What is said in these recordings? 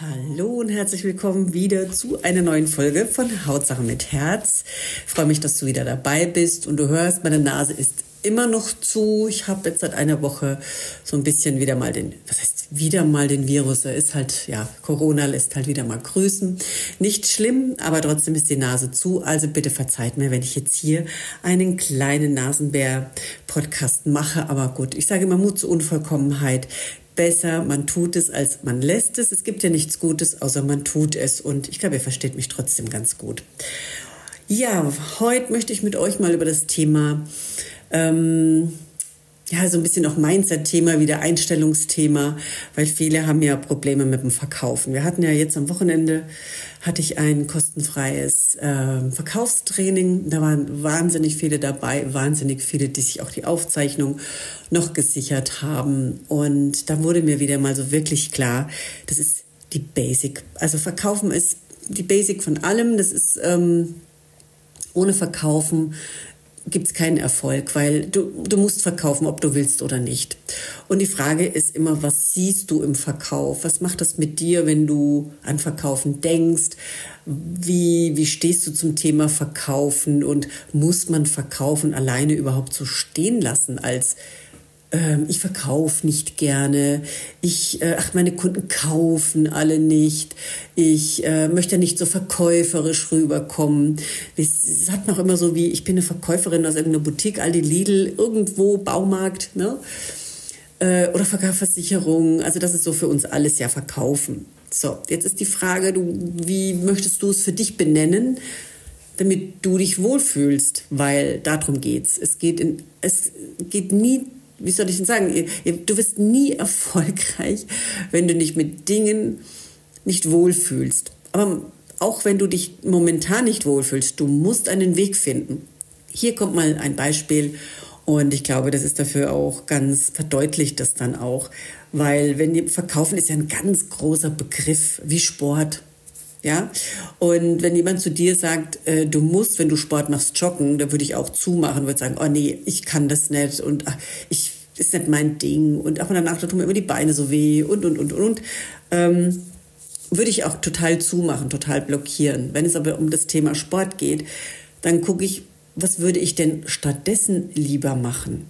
Hallo und herzlich willkommen wieder zu einer neuen Folge von Hautsache mit Herz. Ich freue mich, dass du wieder dabei bist und du hörst, meine Nase ist immer noch zu. Ich habe jetzt seit einer Woche so ein bisschen wieder mal den, was heißt wieder mal den Virus? Er ist halt, ja, Corona lässt halt wieder mal grüßen. Nicht schlimm, aber trotzdem ist die Nase zu. Also bitte verzeiht mir, wenn ich jetzt hier einen kleinen Nasenbär-Podcast mache. Aber gut, ich sage immer Mut zur Unvollkommenheit besser, man tut es, als man lässt es. Es gibt ja nichts Gutes, außer man tut es. Und ich glaube, ihr versteht mich trotzdem ganz gut. Ja, heute möchte ich mit euch mal über das Thema ähm, ja, so ein bisschen auch Mindset-Thema, wieder Einstellungsthema, weil viele haben ja Probleme mit dem Verkaufen. Wir hatten ja jetzt am Wochenende, hatte ich ein kostenfreies äh, Verkaufstraining. Da waren wahnsinnig viele dabei, wahnsinnig viele, die sich auch die Aufzeichnung noch gesichert haben. Und da wurde mir wieder mal so wirklich klar, das ist die Basic. Also Verkaufen ist die Basic von allem. Das ist ähm, ohne Verkaufen gibt es keinen Erfolg, weil du, du musst verkaufen, ob du willst oder nicht. Und die Frage ist immer, was siehst du im Verkauf? Was macht das mit dir, wenn du an Verkaufen denkst? Wie, wie stehst du zum Thema Verkaufen? Und muss man Verkaufen alleine überhaupt so stehen lassen als ähm, ich verkaufe nicht gerne, ich, äh, ach, meine Kunden kaufen alle nicht, ich äh, möchte nicht so verkäuferisch rüberkommen. Es sagt noch immer so wie, ich bin eine Verkäuferin aus irgendeiner Boutique, Aldi Lidl, irgendwo, Baumarkt, ne? Äh, oder Verkaufsversicherung, also das ist so für uns alles ja Verkaufen. So, jetzt ist die Frage, du, wie möchtest du es für dich benennen? damit du dich wohlfühlst, weil darum geht's. Es geht in, es geht nie wie soll ich denn sagen, du wirst nie erfolgreich, wenn du dich mit Dingen nicht wohlfühlst. Aber auch wenn du dich momentan nicht wohlfühlst, du musst einen Weg finden. Hier kommt mal ein Beispiel und ich glaube, das ist dafür auch ganz verdeutlicht das dann auch, weil wenn verkaufen ist ja ein ganz großer Begriff wie Sport. Ja, und wenn jemand zu dir sagt, äh, du musst, wenn du Sport machst, joggen, dann würde ich auch zumachen, würde sagen, oh nee, ich kann das nicht und ach, ich ist nicht mein Ding und auch danach da tun mir immer die Beine so weh und und und und. Ähm, würde ich auch total zumachen, total blockieren. Wenn es aber um das Thema Sport geht, dann gucke ich, was würde ich denn stattdessen lieber machen?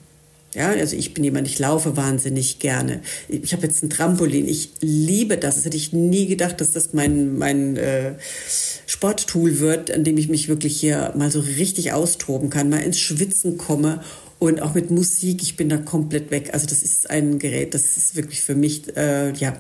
Ja, also ich bin jemand, ich laufe wahnsinnig gerne. Ich habe jetzt ein Trampolin. Ich liebe das. Das hätte ich nie gedacht, dass das mein, mein äh, Sporttool wird, an dem ich mich wirklich hier mal so richtig austoben kann, mal ins Schwitzen komme und auch mit Musik. Ich bin da komplett weg. Also das ist ein Gerät, das ist wirklich für mich, äh, ja,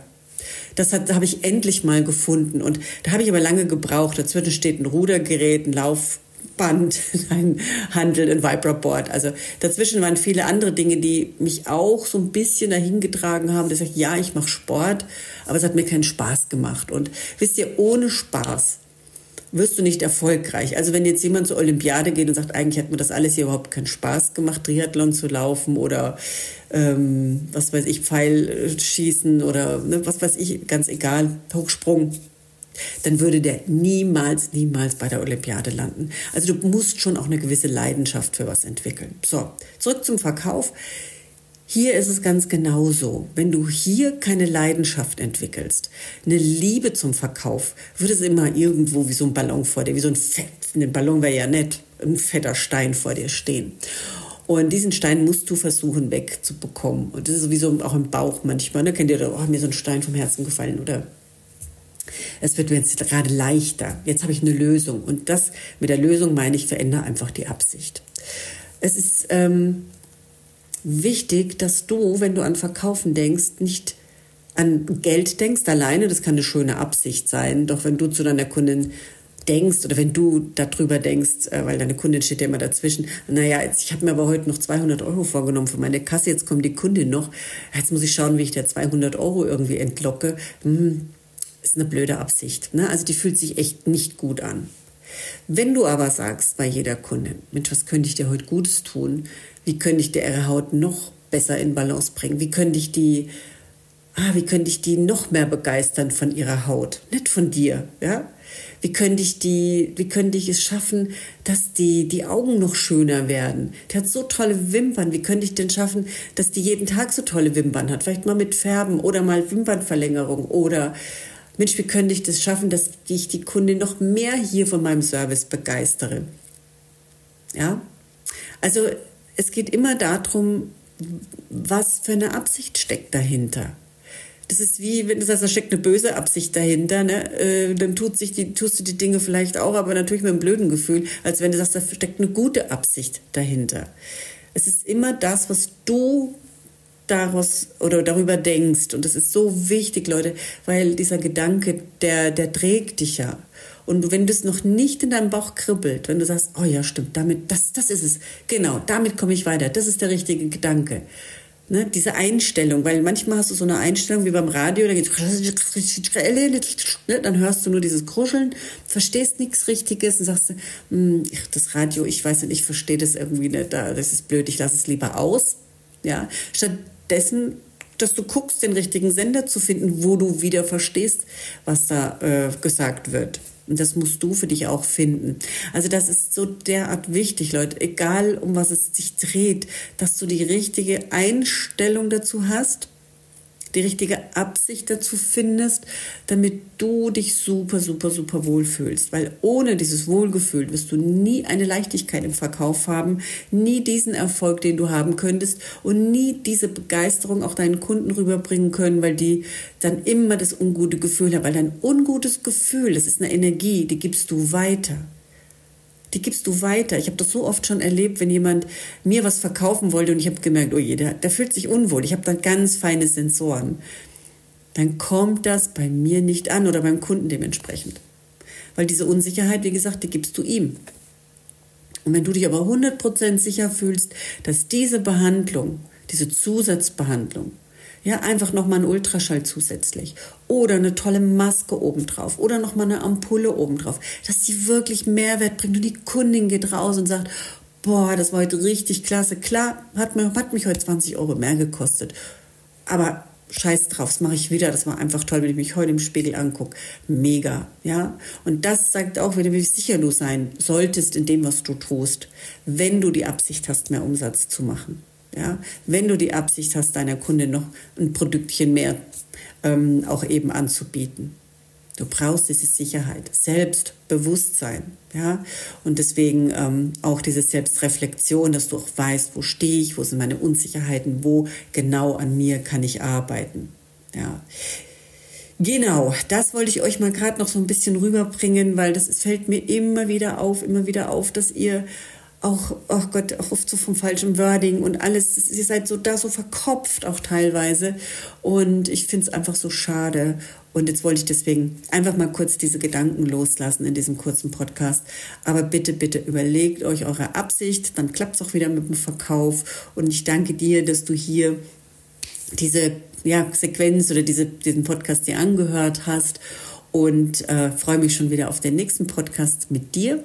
das habe ich endlich mal gefunden. Und da habe ich aber lange gebraucht. Dazwischen steht ein Rudergerät, ein Lauf, Band, ein Handel, ein Vibraboard. Also dazwischen waren viele andere Dinge, die mich auch so ein bisschen dahin getragen haben, dass ich ja, ich mache Sport, aber es hat mir keinen Spaß gemacht. Und wisst ihr, ohne Spaß wirst du nicht erfolgreich. Also wenn jetzt jemand zur Olympiade geht und sagt, eigentlich hat mir das alles hier überhaupt keinen Spaß gemacht, Triathlon zu laufen oder ähm, was weiß ich, Pfeilschießen oder ne, was weiß ich, ganz egal, Hochsprung, dann würde der niemals, niemals bei der Olympiade landen. Also du musst schon auch eine gewisse Leidenschaft für was entwickeln. So, zurück zum Verkauf. Hier ist es ganz genauso. Wenn du hier keine Leidenschaft entwickelst, eine Liebe zum Verkauf, wird es immer irgendwo wie so ein Ballon vor dir, wie so ein Fett, ein Ballon wäre ja nett, ein fetter Stein vor dir stehen. Und diesen Stein musst du versuchen wegzubekommen. Und das ist sowieso auch im Bauch manchmal. Ne? Kennt ihr, oh, mir so ein Stein vom Herzen gefallen oder es wird mir jetzt gerade leichter. Jetzt habe ich eine Lösung. Und das mit der Lösung meine ich, verändere einfach die Absicht. Es ist ähm, wichtig, dass du, wenn du an Verkaufen denkst, nicht an Geld denkst alleine. Das kann eine schöne Absicht sein. Doch wenn du zu deiner Kundin denkst oder wenn du darüber denkst, äh, weil deine Kundin steht ja immer dazwischen, naja, jetzt, ich habe mir aber heute noch 200 Euro vorgenommen für meine Kasse, jetzt kommt die Kundin noch, jetzt muss ich schauen, wie ich der 200 Euro irgendwie entlocke. Hm, ist eine blöde Absicht. Ne? Also die fühlt sich echt nicht gut an. Wenn du aber sagst bei jeder Kundin, Mensch, was könnte ich dir heute Gutes tun? Wie könnte ich dir ihre Haut noch besser in Balance bringen? Wie könnte ich die, ah, wie könnte ich die noch mehr begeistern von ihrer Haut? Nicht von dir, ja? Wie könnte ich die, wie könnte ich es schaffen, dass die, die Augen noch schöner werden? Die hat so tolle Wimpern. Wie könnte ich denn schaffen, dass die jeden Tag so tolle Wimpern hat? Vielleicht mal mit Färben oder mal Wimpernverlängerung oder Mensch, wie könnte ich das schaffen, dass ich die Kundin noch mehr hier von meinem Service begeistere? Ja, also es geht immer darum, was für eine Absicht steckt dahinter. Das ist wie, wenn du sagst, da steckt eine böse Absicht dahinter, ne? Äh, dann tut sich die, tust du die Dinge vielleicht auch, aber natürlich mit einem blöden Gefühl, als wenn du sagst, da steckt eine gute Absicht dahinter. Es ist immer das, was du daraus oder darüber denkst. Und das ist so wichtig, Leute, weil dieser Gedanke, der, der trägt dich ja. Und wenn das noch nicht in deinem Bauch kribbelt, wenn du sagst, oh ja, stimmt, damit, das, das ist es. Genau, damit komme ich weiter. Das ist der richtige Gedanke. Ne, diese Einstellung, weil manchmal hast du so eine Einstellung wie beim Radio, da geht ne, dann hörst du nur dieses Kruscheln, verstehst nichts Richtiges und sagst, hm, das Radio, ich weiß nicht, ich verstehe das irgendwie nicht, das ist blöd, ich lasse es lieber aus. Ja, stattdessen dass du guckst, den richtigen Sender zu finden, wo du wieder verstehst, was da äh, gesagt wird. Und das musst du für dich auch finden. Also das ist so derart wichtig, Leute, egal um was es sich dreht, dass du die richtige Einstellung dazu hast die richtige Absicht dazu findest, damit du dich super, super, super wohlfühlst. Weil ohne dieses Wohlgefühl wirst du nie eine Leichtigkeit im Verkauf haben, nie diesen Erfolg, den du haben könntest und nie diese Begeisterung auch deinen Kunden rüberbringen können, weil die dann immer das ungute Gefühl haben. Weil dein ungutes Gefühl, das ist eine Energie, die gibst du weiter die gibst du weiter. Ich habe das so oft schon erlebt, wenn jemand mir was verkaufen wollte und ich habe gemerkt, oh je, der, der fühlt sich unwohl. Ich habe dann ganz feine Sensoren. Dann kommt das bei mir nicht an oder beim Kunden dementsprechend. Weil diese Unsicherheit, wie gesagt, die gibst du ihm. Und wenn du dich aber 100% sicher fühlst, dass diese Behandlung, diese Zusatzbehandlung, ja, einfach nochmal ein Ultraschall zusätzlich. Oder eine tolle Maske obendrauf. Oder nochmal eine Ampulle obendrauf. Dass sie wirklich Mehrwert bringt. Und die Kundin geht raus und sagt, boah, das war heute richtig klasse. Klar, hat, mir, hat mich heute 20 Euro mehr gekostet. Aber scheiß drauf, das mache ich wieder. Das war einfach toll, wenn ich mich heute im Spiegel angucke. Mega, ja. Und das sagt auch wieder, wie sicher du sein solltest in dem, was du tust, wenn du die Absicht hast, mehr Umsatz zu machen. Ja, wenn du die Absicht hast, deiner Kunde noch ein Produktchen mehr ähm, auch eben anzubieten. Du brauchst diese Sicherheit, Selbstbewusstsein, ja, und deswegen ähm, auch diese Selbstreflexion, dass du auch weißt, wo stehe ich, wo sind meine Unsicherheiten, wo genau an mir kann ich arbeiten, ja. Genau, das wollte ich euch mal gerade noch so ein bisschen rüberbringen, weil das fällt mir immer wieder auf, immer wieder auf, dass ihr auch, oh Gott, auch oft so vom falschen Wording und alles. Ihr seid so da so verkopft auch teilweise. Und ich finde es einfach so schade. Und jetzt wollte ich deswegen einfach mal kurz diese Gedanken loslassen in diesem kurzen Podcast. Aber bitte, bitte überlegt euch eure Absicht, dann klappt es auch wieder mit dem Verkauf. Und ich danke dir, dass du hier diese ja, Sequenz oder diese, diesen Podcast dir angehört hast und äh, freue mich schon wieder auf den nächsten Podcast mit dir.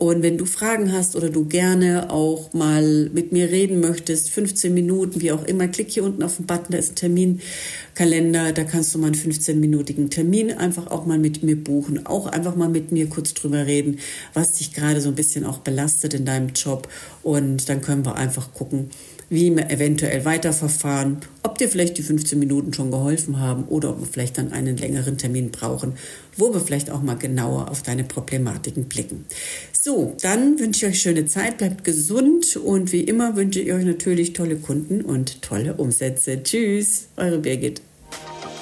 Und wenn du Fragen hast oder du gerne auch mal mit mir reden möchtest, 15 Minuten, wie auch immer, klick hier unten auf den Button, da ist ein Terminkalender, da kannst du mal einen 15-minütigen Termin einfach auch mal mit mir buchen, auch einfach mal mit mir kurz drüber reden, was dich gerade so ein bisschen auch belastet in deinem Job. Und dann können wir einfach gucken, wie wir eventuell weiterverfahren, ob dir vielleicht die 15 Minuten schon geholfen haben oder ob wir vielleicht dann einen längeren Termin brauchen, wo wir vielleicht auch mal genauer auf deine Problematiken blicken. So, dann wünsche ich euch schöne Zeit, bleibt gesund und wie immer wünsche ich euch natürlich tolle Kunden und tolle Umsätze. Tschüss, eure Birgit.